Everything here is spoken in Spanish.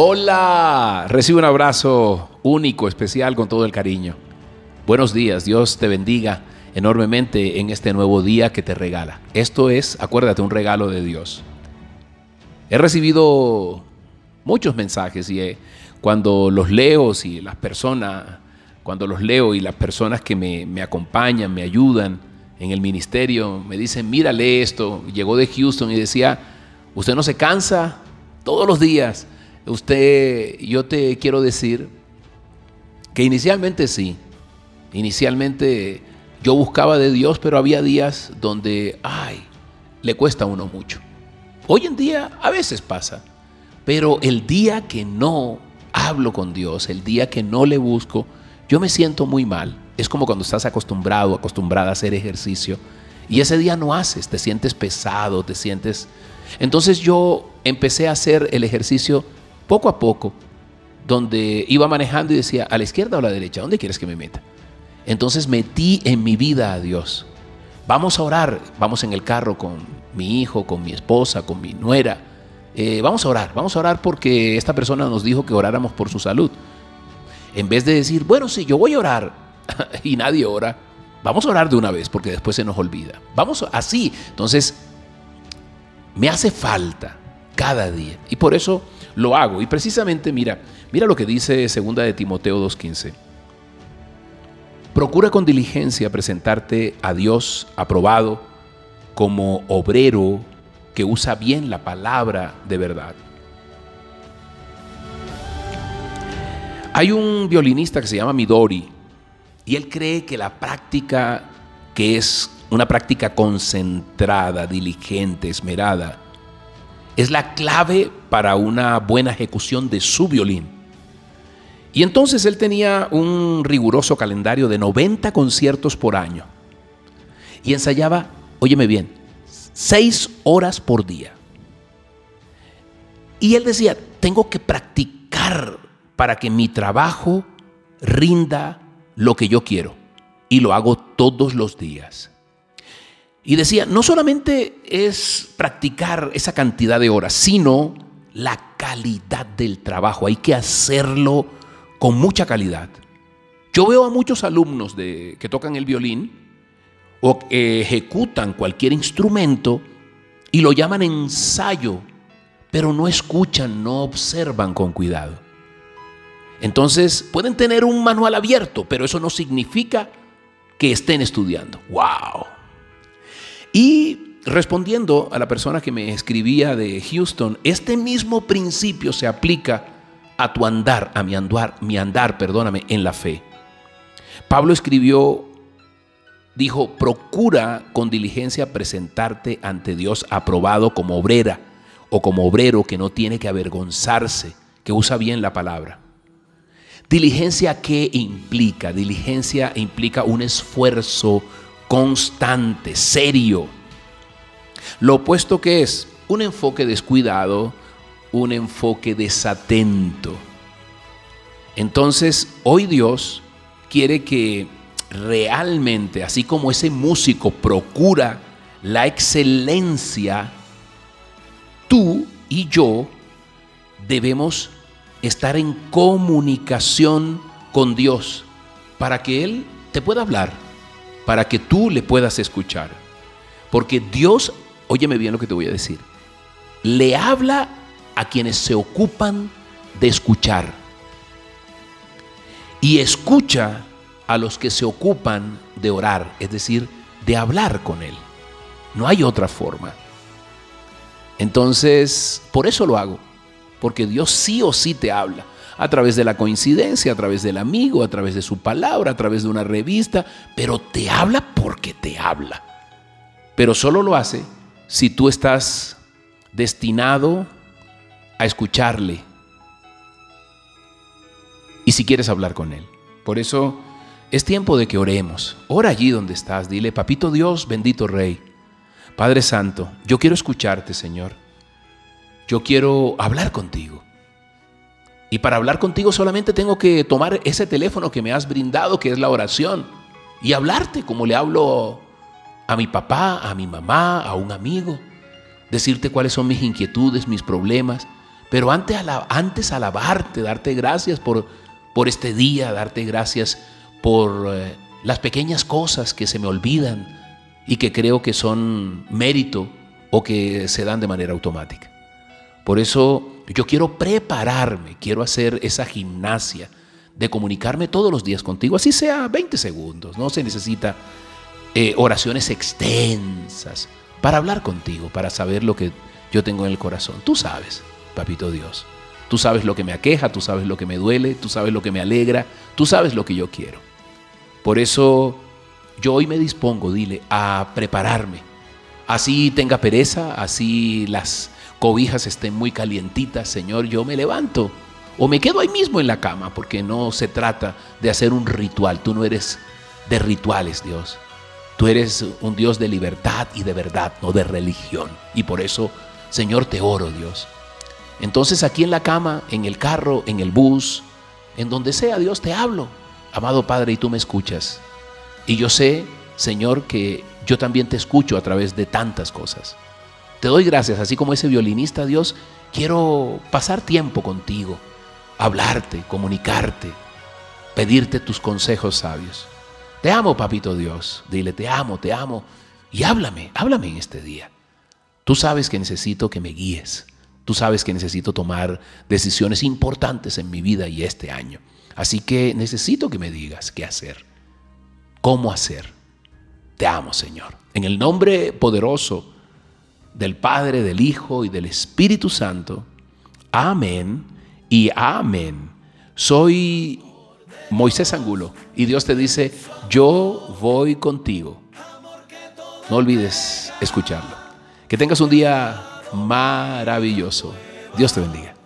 Hola, recibe un abrazo único, especial, con todo el cariño. Buenos días, Dios te bendiga enormemente en este nuevo día que te regala. Esto es, acuérdate, un regalo de Dios. He recibido muchos mensajes y eh, cuando los leo, y las personas, cuando los leo y las personas que me, me acompañan, me ayudan en el ministerio, me dicen, mírale esto, llegó de Houston y decía, usted no se cansa todos los días Usted, yo te quiero decir que inicialmente sí, inicialmente yo buscaba de Dios, pero había días donde, ay, le cuesta a uno mucho. Hoy en día a veces pasa, pero el día que no hablo con Dios, el día que no le busco, yo me siento muy mal. Es como cuando estás acostumbrado, acostumbrada a hacer ejercicio y ese día no haces, te sientes pesado, te sientes... Entonces yo empecé a hacer el ejercicio poco a poco, donde iba manejando y decía, a la izquierda o a la derecha, ¿dónde quieres que me meta? Entonces metí en mi vida a Dios. Vamos a orar, vamos en el carro con mi hijo, con mi esposa, con mi nuera. Eh, vamos a orar, vamos a orar porque esta persona nos dijo que oráramos por su salud. En vez de decir, bueno, sí, yo voy a orar y nadie ora, vamos a orar de una vez porque después se nos olvida. Vamos así. Entonces, me hace falta cada día. Y por eso lo hago. Y precisamente, mira, mira lo que dice segunda de Timoteo 2.15. Procura con diligencia presentarte a Dios aprobado como obrero que usa bien la palabra de verdad. Hay un violinista que se llama Midori y él cree que la práctica, que es una práctica concentrada, diligente, esmerada, es la clave para una buena ejecución de su violín. Y entonces él tenía un riguroso calendario de 90 conciertos por año. Y ensayaba, óyeme bien, seis horas por día. Y él decía, tengo que practicar para que mi trabajo rinda lo que yo quiero. Y lo hago todos los días. Y decía, no solamente es practicar esa cantidad de horas, sino la calidad del trabajo. Hay que hacerlo con mucha calidad. Yo veo a muchos alumnos que tocan el violín o ejecutan cualquier instrumento y lo llaman ensayo, pero no escuchan, no observan con cuidado. Entonces pueden tener un manual abierto, pero eso no significa que estén estudiando. ¡Wow! Y respondiendo a la persona que me escribía de Houston, este mismo principio se aplica a tu andar, a mi andar, mi andar, perdóname, en la fe. Pablo escribió, dijo, procura con diligencia presentarte ante Dios aprobado como obrera o como obrero que no tiene que avergonzarse, que usa bien la palabra. Diligencia, ¿qué implica? Diligencia implica un esfuerzo constante, serio. Lo opuesto que es un enfoque descuidado, un enfoque desatento. Entonces, hoy Dios quiere que realmente, así como ese músico procura la excelencia, tú y yo debemos estar en comunicación con Dios para que Él te pueda hablar para que tú le puedas escuchar. Porque Dios, óyeme bien lo que te voy a decir, le habla a quienes se ocupan de escuchar. Y escucha a los que se ocupan de orar, es decir, de hablar con Él. No hay otra forma. Entonces, por eso lo hago, porque Dios sí o sí te habla a través de la coincidencia, a través del amigo, a través de su palabra, a través de una revista, pero te habla porque te habla. Pero solo lo hace si tú estás destinado a escucharle y si quieres hablar con él. Por eso es tiempo de que oremos. Ora allí donde estás, dile, Papito Dios, bendito Rey, Padre Santo, yo quiero escucharte, Señor. Yo quiero hablar contigo. Y para hablar contigo solamente tengo que tomar ese teléfono que me has brindado, que es la oración, y hablarte como le hablo a mi papá, a mi mamá, a un amigo, decirte cuáles son mis inquietudes, mis problemas, Pero antes, antes alabarte, darte gracias por, por este día, darte gracias por eh, las pequeñas cosas que se me olvidan y que creo que son mérito o que se dan de manera automática. Por eso yo quiero prepararme, quiero hacer esa gimnasia de comunicarme todos los días contigo, así sea 20 segundos, no se necesita eh, oraciones extensas para hablar contigo, para saber lo que yo tengo en el corazón. Tú sabes, papito Dios, tú sabes lo que me aqueja, tú sabes lo que me duele, tú sabes lo que me alegra, tú sabes lo que yo quiero. Por eso yo hoy me dispongo, dile, a prepararme. Así tenga pereza, así las cobijas estén muy calientitas, Señor, yo me levanto o me quedo ahí mismo en la cama, porque no se trata de hacer un ritual. Tú no eres de rituales, Dios. Tú eres un Dios de libertad y de verdad, no de religión. Y por eso, Señor, te oro, Dios. Entonces aquí en la cama, en el carro, en el bus, en donde sea, Dios, te hablo. Amado Padre, y tú me escuchas. Y yo sé, Señor, que yo también te escucho a través de tantas cosas. Te doy gracias, así como ese violinista, Dios, quiero pasar tiempo contigo hablarte, comunicarte, pedirte tus consejos sabios. Te amo, papito Dios. Dile, te amo, te amo. Y háblame, háblame en este día. Tú sabes que necesito que me guíes. Tú sabes que necesito tomar decisiones importantes en mi vida y este año. Así que necesito que me digas qué hacer, cómo hacer. Te amo, Señor. En el nombre poderoso del Padre, del Hijo y del Espíritu Santo. Amén y amén. Soy Moisés Angulo y Dios te dice, yo voy contigo. No olvides escucharlo. Que tengas un día maravilloso. Dios te bendiga.